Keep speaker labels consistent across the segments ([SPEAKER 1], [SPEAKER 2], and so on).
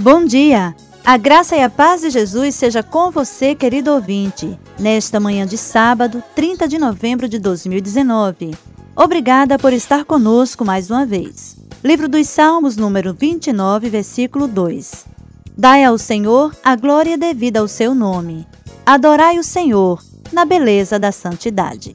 [SPEAKER 1] Bom dia! A graça e a paz de Jesus seja com você, querido ouvinte, nesta manhã de sábado, 30 de novembro de 2019. Obrigada por estar conosco mais uma vez. Livro dos Salmos, número 29, versículo 2. Dai ao Senhor a glória devida ao seu nome. Adorai o Senhor na beleza da santidade.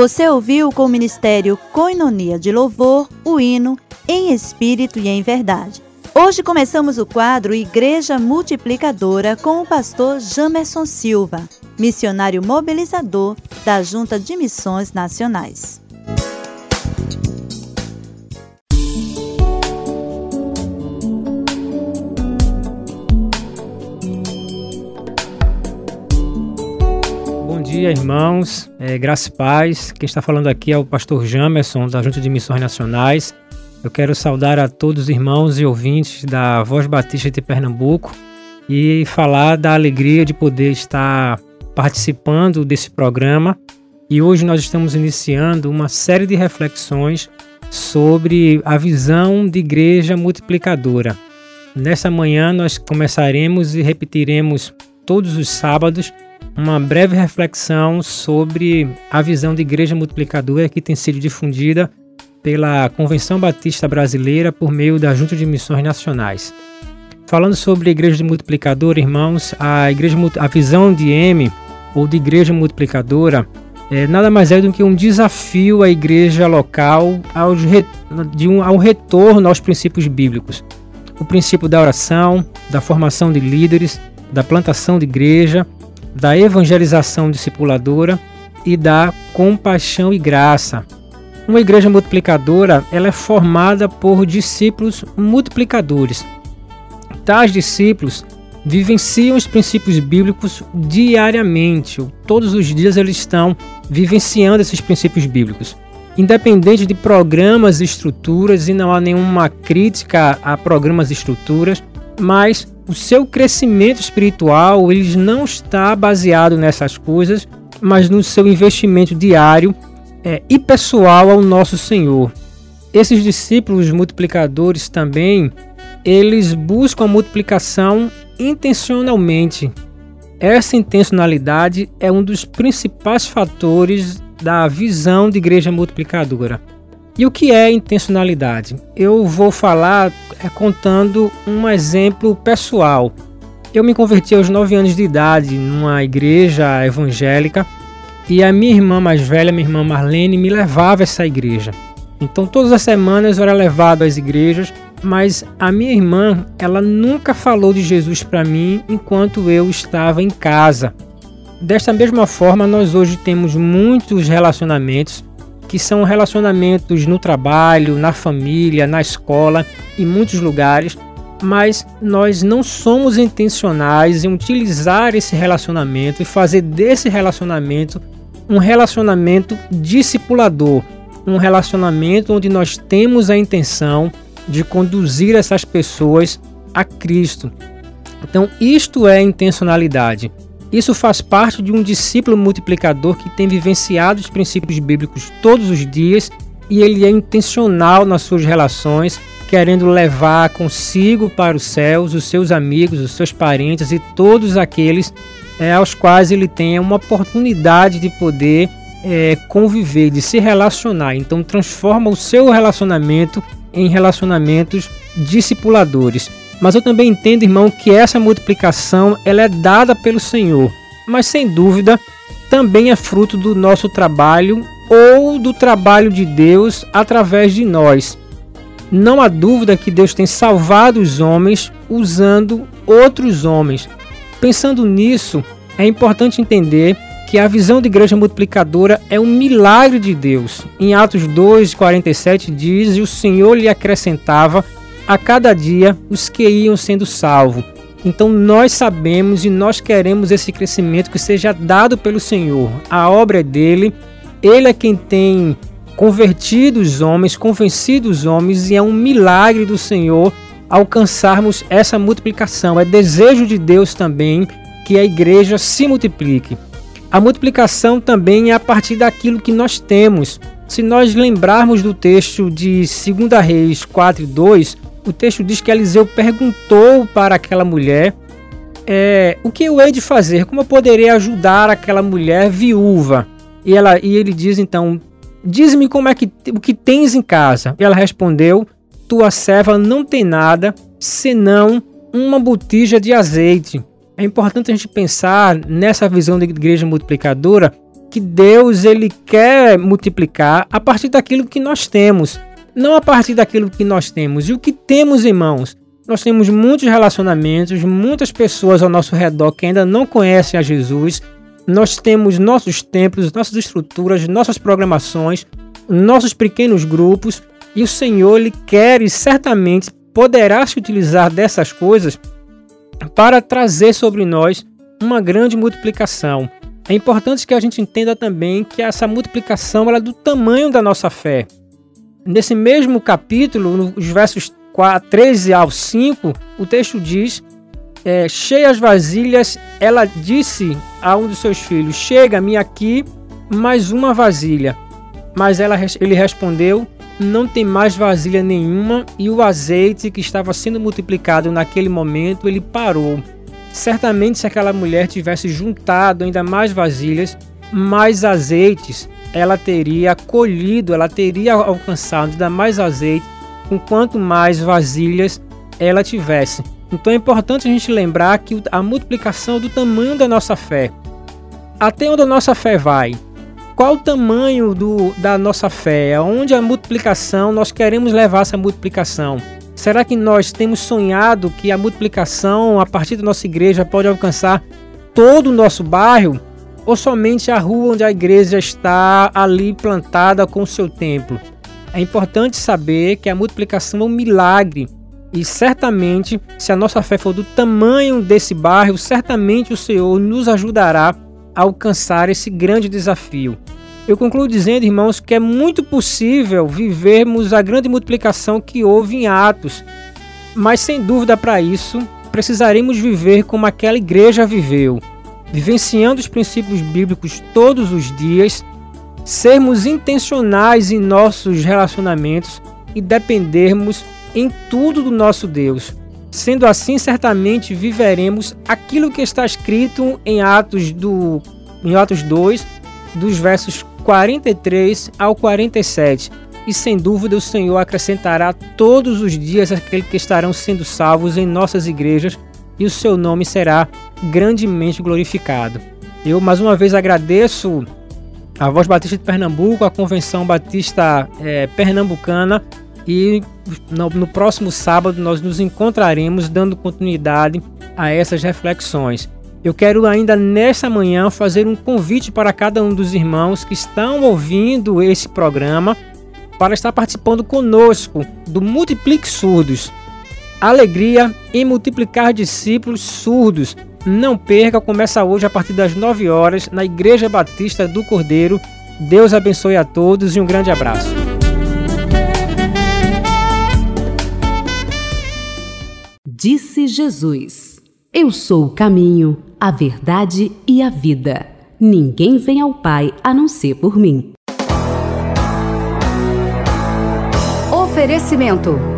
[SPEAKER 1] Você ouviu com o Ministério Coinonia de Louvor o hino Em Espírito e em Verdade. Hoje começamos o quadro Igreja Multiplicadora com o pastor Jamerson Silva, missionário mobilizador da Junta de Missões Nacionais.
[SPEAKER 2] Dia, irmãos. É, graça e paz. Quem está falando aqui é o pastor Jamerson, da Junta de Missões Nacionais. Eu quero saudar a todos os irmãos e ouvintes da Voz Batista de Pernambuco e falar da alegria de poder estar participando desse programa. E hoje nós estamos iniciando uma série de reflexões sobre a visão de igreja multiplicadora. Nessa manhã nós começaremos e repetiremos todos os sábados uma breve reflexão sobre a visão de igreja multiplicadora que tem sido difundida pela Convenção Batista Brasileira por meio da Junta de Missões Nacionais. Falando sobre a igreja multiplicadora, irmãos, a igreja a visão de M ou de igreja multiplicadora é nada mais é do que um desafio à igreja local ao, de um, ao retorno aos princípios bíblicos. O princípio da oração, da formação de líderes, da plantação de igreja, da evangelização discipuladora e da compaixão e graça. Uma igreja multiplicadora ela é formada por discípulos multiplicadores. Tais discípulos vivenciam os princípios bíblicos diariamente. Todos os dias eles estão vivenciando esses princípios bíblicos. Independente de programas e estruturas, e não há nenhuma crítica a programas e estruturas, mas o seu crescimento espiritual ele não está baseado nessas coisas, mas no seu investimento diário é, e pessoal ao nosso Senhor. Esses discípulos multiplicadores também, eles buscam a multiplicação intencionalmente. Essa intencionalidade é um dos principais fatores da visão de igreja multiplicadora. E o que é intencionalidade? Eu vou falar é, contando um exemplo pessoal. Eu me converti aos 9 anos de idade numa igreja evangélica e a minha irmã mais velha, minha irmã Marlene, me levava a essa igreja. Então todas as semanas eu era levado às igrejas, mas a minha irmã, ela nunca falou de Jesus para mim enquanto eu estava em casa. Desta mesma forma, nós hoje temos muitos relacionamentos que são relacionamentos no trabalho, na família, na escola, em muitos lugares, mas nós não somos intencionais em utilizar esse relacionamento e fazer desse relacionamento um relacionamento discipulador, um relacionamento onde nós temos a intenção de conduzir essas pessoas a Cristo. Então, isto é intencionalidade. Isso faz parte de um discípulo multiplicador que tem vivenciado os princípios bíblicos todos os dias e ele é intencional nas suas relações, querendo levar consigo para os céus os seus amigos, os seus parentes e todos aqueles é, aos quais ele tenha uma oportunidade de poder é, conviver, de se relacionar. Então transforma o seu relacionamento em relacionamentos discipuladores. Mas eu também entendo, irmão, que essa multiplicação ela é dada pelo Senhor, mas sem dúvida também é fruto do nosso trabalho ou do trabalho de Deus através de nós. Não há dúvida que Deus tem salvado os homens usando outros homens. pensando nisso, é importante entender que a visão de igreja multiplicadora é um milagre de Deus. Em Atos 2:47 diz: "E o Senhor lhe acrescentava a cada dia os que iam sendo salvos". Então nós sabemos e nós queremos esse crescimento que seja dado pelo Senhor. A obra é dele, ele é quem tem convertido os homens, convencido os homens, e é um milagre do Senhor alcançarmos essa multiplicação. É desejo de Deus também que a igreja se multiplique. A multiplicação também é a partir daquilo que nós temos. Se nós lembrarmos do texto de 2 Reis 4 e 2, o texto diz que Eliseu perguntou para aquela mulher é, o que eu hei de fazer, como eu poderei ajudar aquela mulher viúva. E, ela, e ele diz então: Diz-me como é que o que tens em casa. E ela respondeu: Tua serva não tem nada senão uma botija de azeite. É importante a gente pensar nessa visão da igreja multiplicadora que Deus ele quer multiplicar a partir daquilo que nós temos, não a partir daquilo que nós temos. E o que temos em mãos? Nós temos muitos relacionamentos, muitas pessoas ao nosso redor que ainda não conhecem a Jesus. Nós temos nossos templos, nossas estruturas, nossas programações, nossos pequenos grupos, e o Senhor ele quer e certamente poderá se utilizar dessas coisas para trazer sobre nós uma grande multiplicação. É importante que a gente entenda também que essa multiplicação é do tamanho da nossa fé. Nesse mesmo capítulo, nos versos 4, 13 ao 5, o texto diz: é, Cheias vasilhas, ela disse a um dos seus filhos: Chega-me aqui mais uma vasilha. Mas ela, ele respondeu: não tem mais vasilha nenhuma e o azeite que estava sendo multiplicado naquele momento ele parou. Certamente, se aquela mulher tivesse juntado ainda mais vasilhas, mais azeites, ela teria colhido, ela teria alcançado ainda mais azeite com quanto mais vasilhas ela tivesse. Então é importante a gente lembrar que a multiplicação do tamanho da nossa fé. Até onde a nossa fé vai? qual o tamanho do, da nossa fé? Aonde a multiplicação, nós queremos levar essa multiplicação? Será que nós temos sonhado que a multiplicação a partir da nossa igreja pode alcançar todo o nosso bairro? Ou somente a rua onde a igreja está ali plantada com seu templo? É importante saber que a multiplicação é um milagre e certamente, se a nossa fé for do tamanho desse bairro, certamente o Senhor nos ajudará alcançar esse grande desafio. Eu concluo dizendo, irmãos, que é muito possível vivermos a grande multiplicação que houve em Atos, mas sem dúvida para isso precisaremos viver como aquela igreja viveu, vivenciando os princípios bíblicos todos os dias, sermos intencionais em nossos relacionamentos e dependermos em tudo do nosso Deus. Sendo assim, certamente viveremos aquilo que está escrito em Atos do em Atos 2, dos versos 43 ao 47. E sem dúvida o Senhor acrescentará todos os dias aqueles que estarão sendo salvos em nossas igrejas, e o seu nome será grandemente glorificado. Eu mais uma vez agradeço a Voz Batista de Pernambuco, a Convenção Batista é, Pernambucana e no, no próximo sábado nós nos encontraremos dando continuidade a essas reflexões. Eu quero ainda nesta manhã fazer um convite para cada um dos irmãos que estão ouvindo esse programa para estar participando conosco do Multiplique Surdos. Alegria em multiplicar discípulos surdos. Não perca, começa hoje a partir das 9 horas na Igreja Batista do Cordeiro. Deus abençoe a todos e um grande abraço.
[SPEAKER 3] Disse Jesus: Eu sou o caminho, a verdade e a vida. Ninguém vem ao Pai a não ser por mim.
[SPEAKER 4] Oferecimento.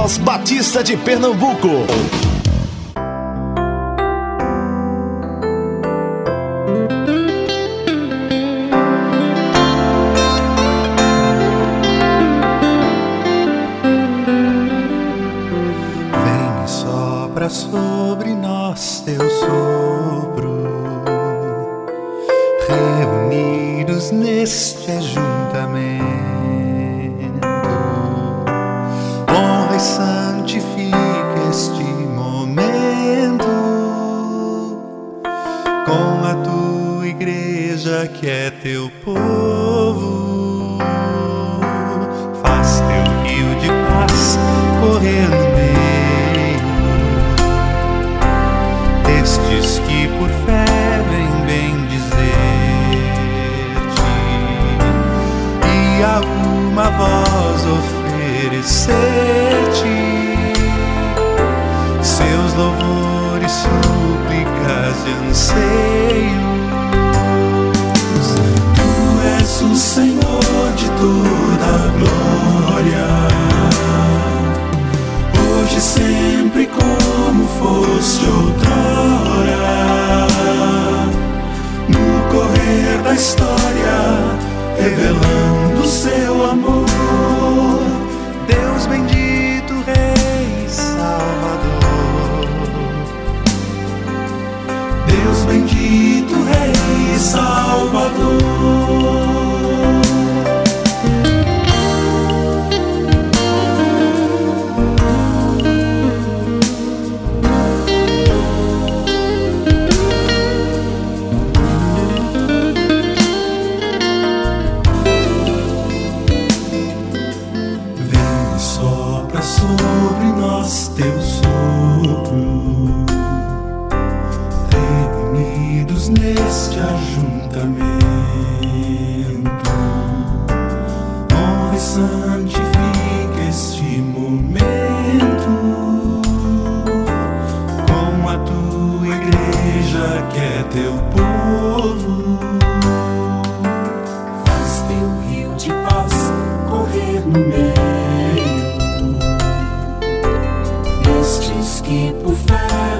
[SPEAKER 5] Voz Batista de Pernambuco.
[SPEAKER 6] Povo. Faz teu rio de paz correr no meio destes que por fé vêm bem dizer-te e a uma voz oferecer-te seus louvores, súplicas e anseios. Senhor de toda glória hoje e sempre como foste outrora. No correr da história, revelando seu amor.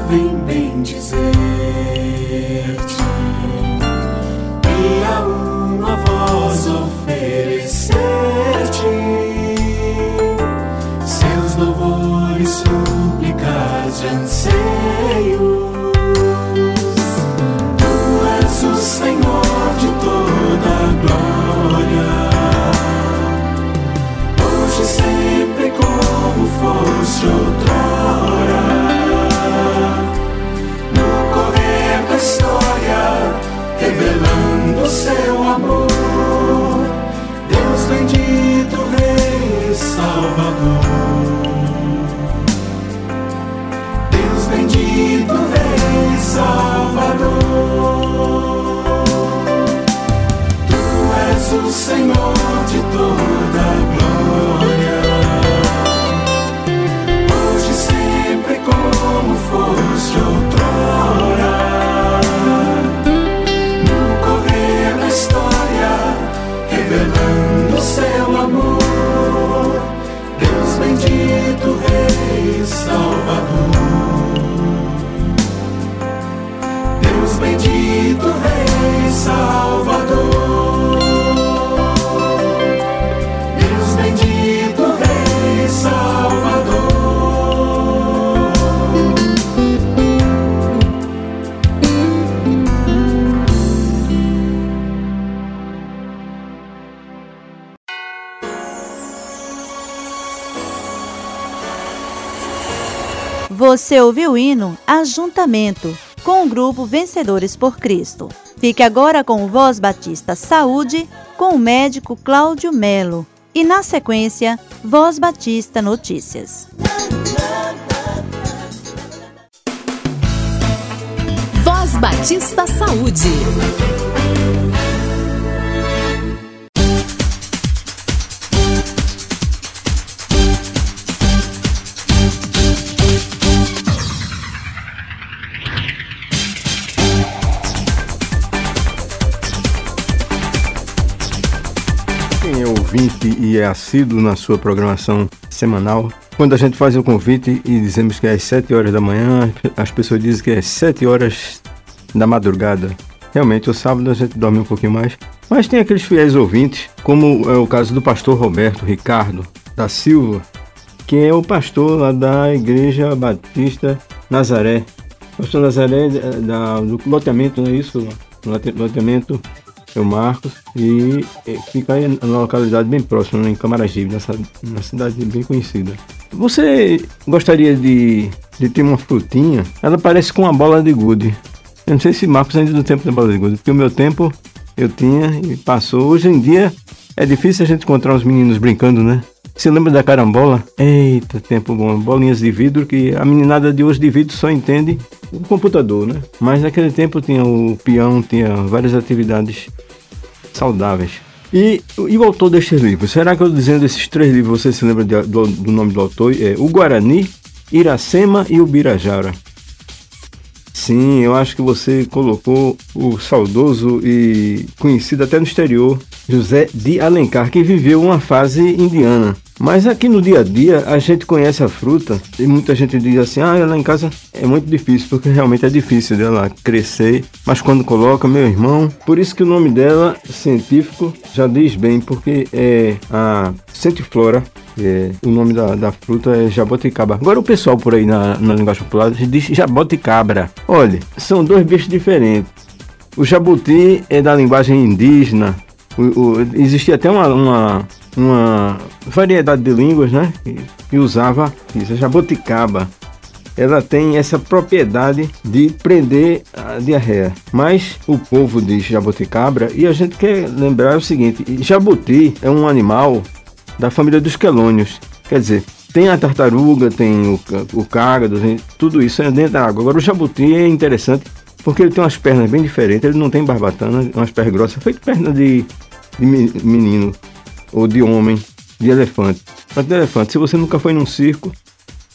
[SPEAKER 6] Vêm bem dizer-te e a uma voz oferecer-te seus louvores, súplicas e anseios. Tu és o Senhor de toda a glória. Hoje sempre como foste outrora. Salvador. Tu és o Senhor de toda
[SPEAKER 1] Você ouviu o hino Ajuntamento com o grupo Vencedores por Cristo. Fique agora com o Voz Batista Saúde com o médico Cláudio Melo e na sequência Voz Batista Notícias.
[SPEAKER 7] Voz
[SPEAKER 3] Batista Saúde.
[SPEAKER 7] É assíduo na sua programação semanal, quando a gente faz o convite e dizemos que é às 7 horas da manhã, as pessoas dizem que é 7 horas da madrugada. Realmente, o sábado a gente dorme um pouquinho mais. Mas tem aqueles fiéis ouvintes, como é o caso do pastor Roberto Ricardo da Silva, que é o pastor lá da Igreja Batista Nazaré. Pastor Nazaré é da, do loteamento, não é isso? Lote- Loteamento o Marcos e fica aí numa localidade bem próxima, em Camaragibe, nessa, uma cidade bem conhecida. Você gostaria de, de ter uma frutinha? Ela parece com uma bola de gude. Eu não sei se Marcos ainda é do tempo da bola de gude, porque o meu tempo eu tinha e passou. Hoje em dia é difícil a gente encontrar os meninos brincando, né? Você lembra da carambola? Eita, tempo bom. Bolinhas de vidro que a meninada de hoje de vidro só entende o computador, né? Mas naquele tempo tinha o peão, tinha várias atividades saudáveis. E, e o autor destes livros? Será que eu dizendo esses três livros você se lembra de- do, do nome do autor? É o Guarani, Iracema e o Birajara. Sim, eu acho que você colocou o saudoso e conhecido até no exterior, José de Alencar, que viveu uma fase indiana. Mas aqui no dia a dia a gente conhece a fruta e muita gente diz assim: ah, lá em casa é muito difícil, porque realmente é difícil dela crescer. Mas quando coloca, meu irmão, por isso que o nome dela, científico, já diz bem, porque é a Centiflora é, o nome da, da fruta é jaboticaba. Agora o pessoal por aí na, na linguagem popular diz jaboticabra. Olha, são dois bichos diferentes. O jabuti é da linguagem indígena. O, o- existia até uma, uma, uma variedade de línguas, né? Que usava isso, a jaboticaba. Ela tem essa propriedade de prender a diarreia. Mas o povo diz jaboticabra e a gente quer lembrar o seguinte: jabuti é um animal da família dos quelônios. Quer dizer, tem a tartaruga, tem o, o cágado, tudo isso é dentro da água. Agora o jabuti é interessante porque ele tem umas pernas bem diferentes, ele não tem barbatana, umas pernas grossas, feito perna de, de me- menino ou de homem, de elefante. Mas de elefante, se você nunca foi num circo,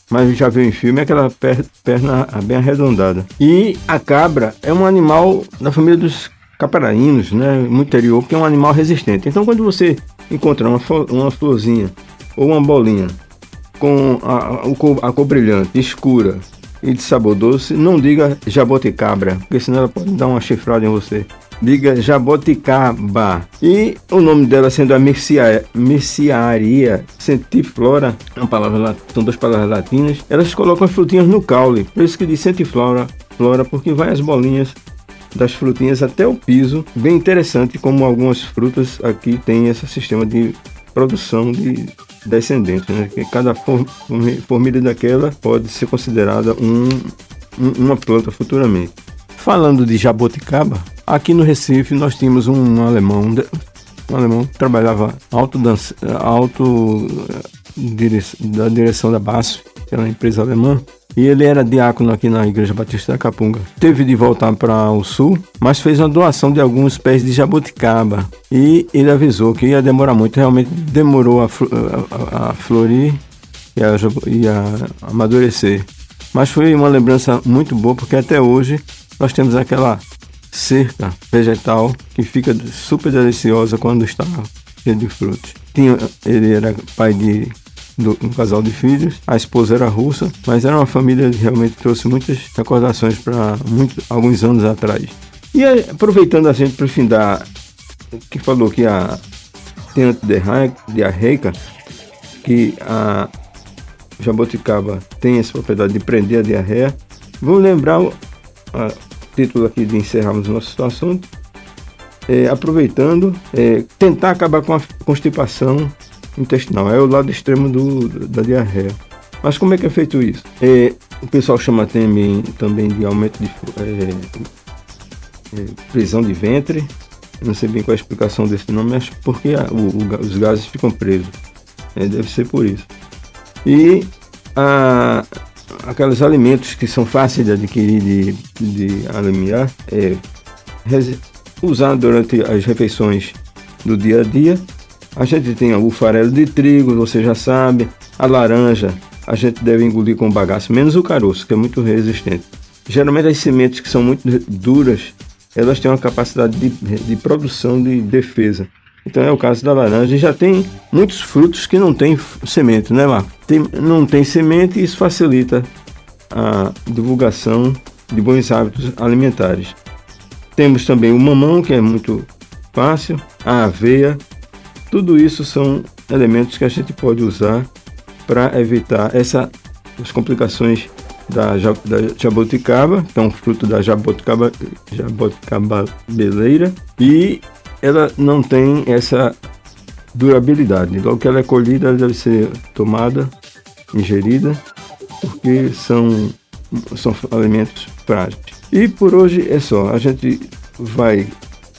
[SPEAKER 7] mas já viu em filme, é aquela per- perna bem arredondada. E a cabra é um animal da família dos caparaínos, né, no interior, que é um animal resistente. Então, quando você encontrar uma, uma florzinha ou uma bolinha com a, a, cor brilhante, escura e de sabor doce, não diga jaboticabra, porque senão ela pode dar uma chifrada em você. Diga jaboticaba. E o nome dela sendo a Mercia- Merciaria centiflora, uma palavra, são duas palavras latinas, elas colocam as frutinhas no caule. Por isso que diz centiflora, flora, porque vai as bolinhas das frutinhas até o piso. Bem interessante como algumas frutas aqui têm esse sistema de produção de descendentes, né? Que cada for- formi- formiga daquela pode ser considerada um, um- uma planta futuramente. Falando de jaboticaba, aqui no Recife nós tínhamos um alemão, um alemão que trabalhava alto, dança, alto eh, da direção da BASF, que era uma empresa alemã, e ele era diácono aqui na Igreja Batista da Capunga. Teve de voltar para o sul, mas fez uma doação de alguns pés de jabuticaba. E ele avisou que ia demorar muito, realmente demorou a, a- a- florir e a, e a amadurecer. Mas foi uma lembrança muito boa, porque até hoje nós temos aquela cerca vegetal que fica super deliciosa quando está cheia de frutos. Tinha, ele era pai de do- um casal de filhos, a esposa era russa, mas era uma família que realmente trouxe muitas recordações para alguns anos atrás. E aproveitando a gente para findar, que falou que a tem antidiarreica, que a jaboticaba tem essa propriedade de prender a diarreia. Vamos lembrar o a título aqui de encerrarmos nosso assunto, é, aproveitando, é, tentar acabar com a constipação intestinal. É o lado extremo do, da diarreia. Mas como é que é feito isso? É, o pessoal chama também, também de aumento de é, é, prisão de ventre. Não sei bem qual é a explicação desse nome, mas porque a- o- o os gases ficam presos. É, deve ser por isso. E a, aqueles alimentos que são fáceis de adquirir, de, de alimentar, é, usar durante as refeições do dia a dia. A gente tem o farelo de trigo, você já sabe, a laranja, a gente deve engolir com bagaço, menos o caroço, que é muito resistente. Geralmente as sementes que são muito duras, elas têm uma capacidade de, de produção de defesa. Então é o caso da laranja. Já tem muitos frutos que não têm semente, né, Marco? Tem, não tem semente e isso facilita a divulgação de bons hábitos alimentares. Temos também o mamão, que é muito fácil, a aveia. Tudo isso são elementos que a gente pode usar para evitar essa, as complicações da, da jabuticaba, que é um fruto da jabuticaba, jabuticabeleira, e ela não tem essa durabilidade. Logo que ela é colhida, ela deve ser tomada, ingerida, porque são, são alimentos frágeis. E por hoje é só. A gente vai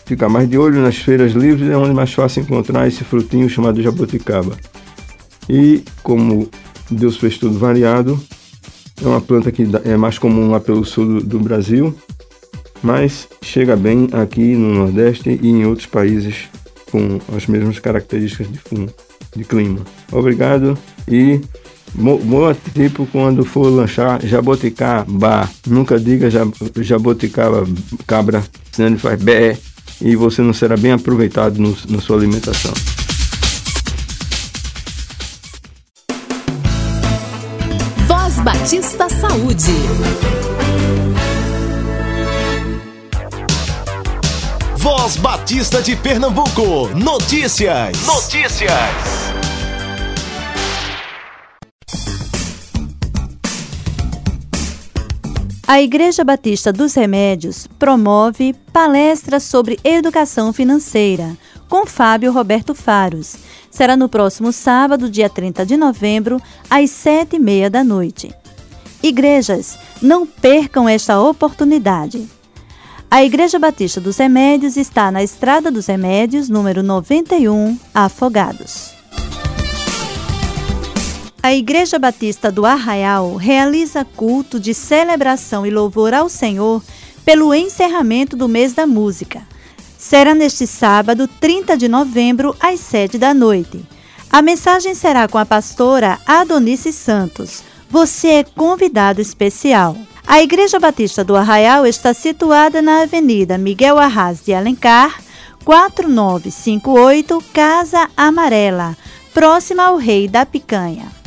[SPEAKER 7] ficar mais de olho nas feiras livres, é onde mais fácil encontrar esse frutinho chamado jabuticaba. E como Deus fez tudo variado, é uma planta que é mais comum lá pelo sul do, do Brasil, mas chega bem aqui no Nordeste e em outros países com as mesmas características de de clima. Obrigado e boa tipo quando for lanchar jaboticaba. Nunca diga jaboticaba cabra, senão ele faz bé e você não será bem aproveitado no, na sua alimentação.
[SPEAKER 3] Batista Saúde.
[SPEAKER 5] Voz Batista de Pernambuco. Notícias. Notícias.
[SPEAKER 8] A Igreja Batista dos Remédios promove palestras sobre educação financeira com Fábio Roberto Faros será no próximo sábado, dia 30 de novembro, às sete e meia da noite. Igrejas, não percam esta oportunidade. A Igreja Batista dos Remédios está na Estrada dos Remédios, número 91, Afogados. A Igreja Batista do Arraial realiza culto de celebração e louvor ao Senhor pelo encerramento do mês da música será neste sábado, 30 de novembro, às 7 da noite. A mensagem será com a pastora Adonice Santos. Você é convidado especial. A Igreja Batista do Arraial está situada na Avenida Miguel Arras de Alencar, 4958, Casa Amarela, próxima ao Rei da Picanha.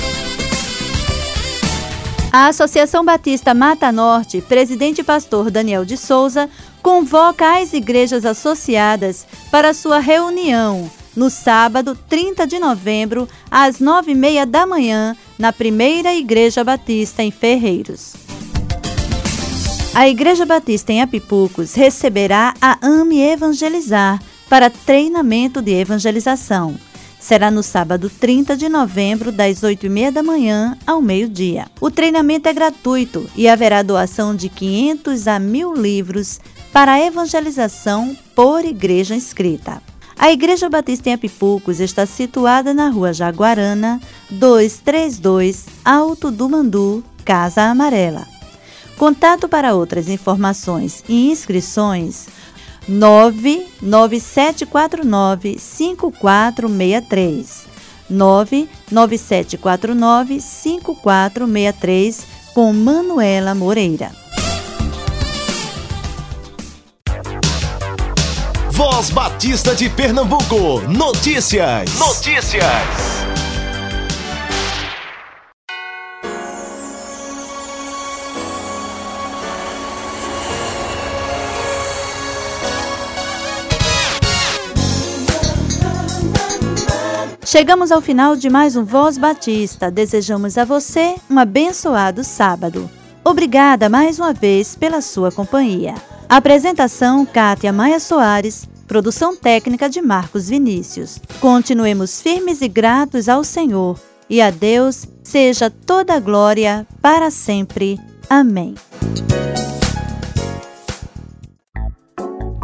[SPEAKER 8] A Associação Batista Mata Norte, presidente pastor Daniel de Souza, convoca as igrejas associadas para sua reunião no sábado 30 de novembro, às nove e meia da manhã, na primeira Igreja Batista em Ferreiros. A Igreja Batista em Apipucos receberá a AME Evangelizar para treinamento de evangelização. Será no sábado 30 de novembro, das 8 e meia da manhã ao meio-dia. O treinamento é gratuito e haverá doação de 500 a 1.000 livros para a evangelização por igreja inscrita. A Igreja Batista em Apipucos está situada na rua Jaguarana, 232, Alto do Mandu, Casa Amarela. Contato para outras informações e inscrições 99749 5463 99749 5463 com Manuela Moreira.
[SPEAKER 5] Voz Batista de Pernambuco. Notícias. Notícias.
[SPEAKER 8] Chegamos ao final de mais um Voz Batista. Desejamos a você um abençoado sábado. Obrigada mais uma vez pela sua companhia. Apresentação: Kátia Maia Soares. Produção técnica de Marcos Vinícius. Continuemos firmes e gratos ao Senhor. E a Deus seja toda a glória para sempre. Amém.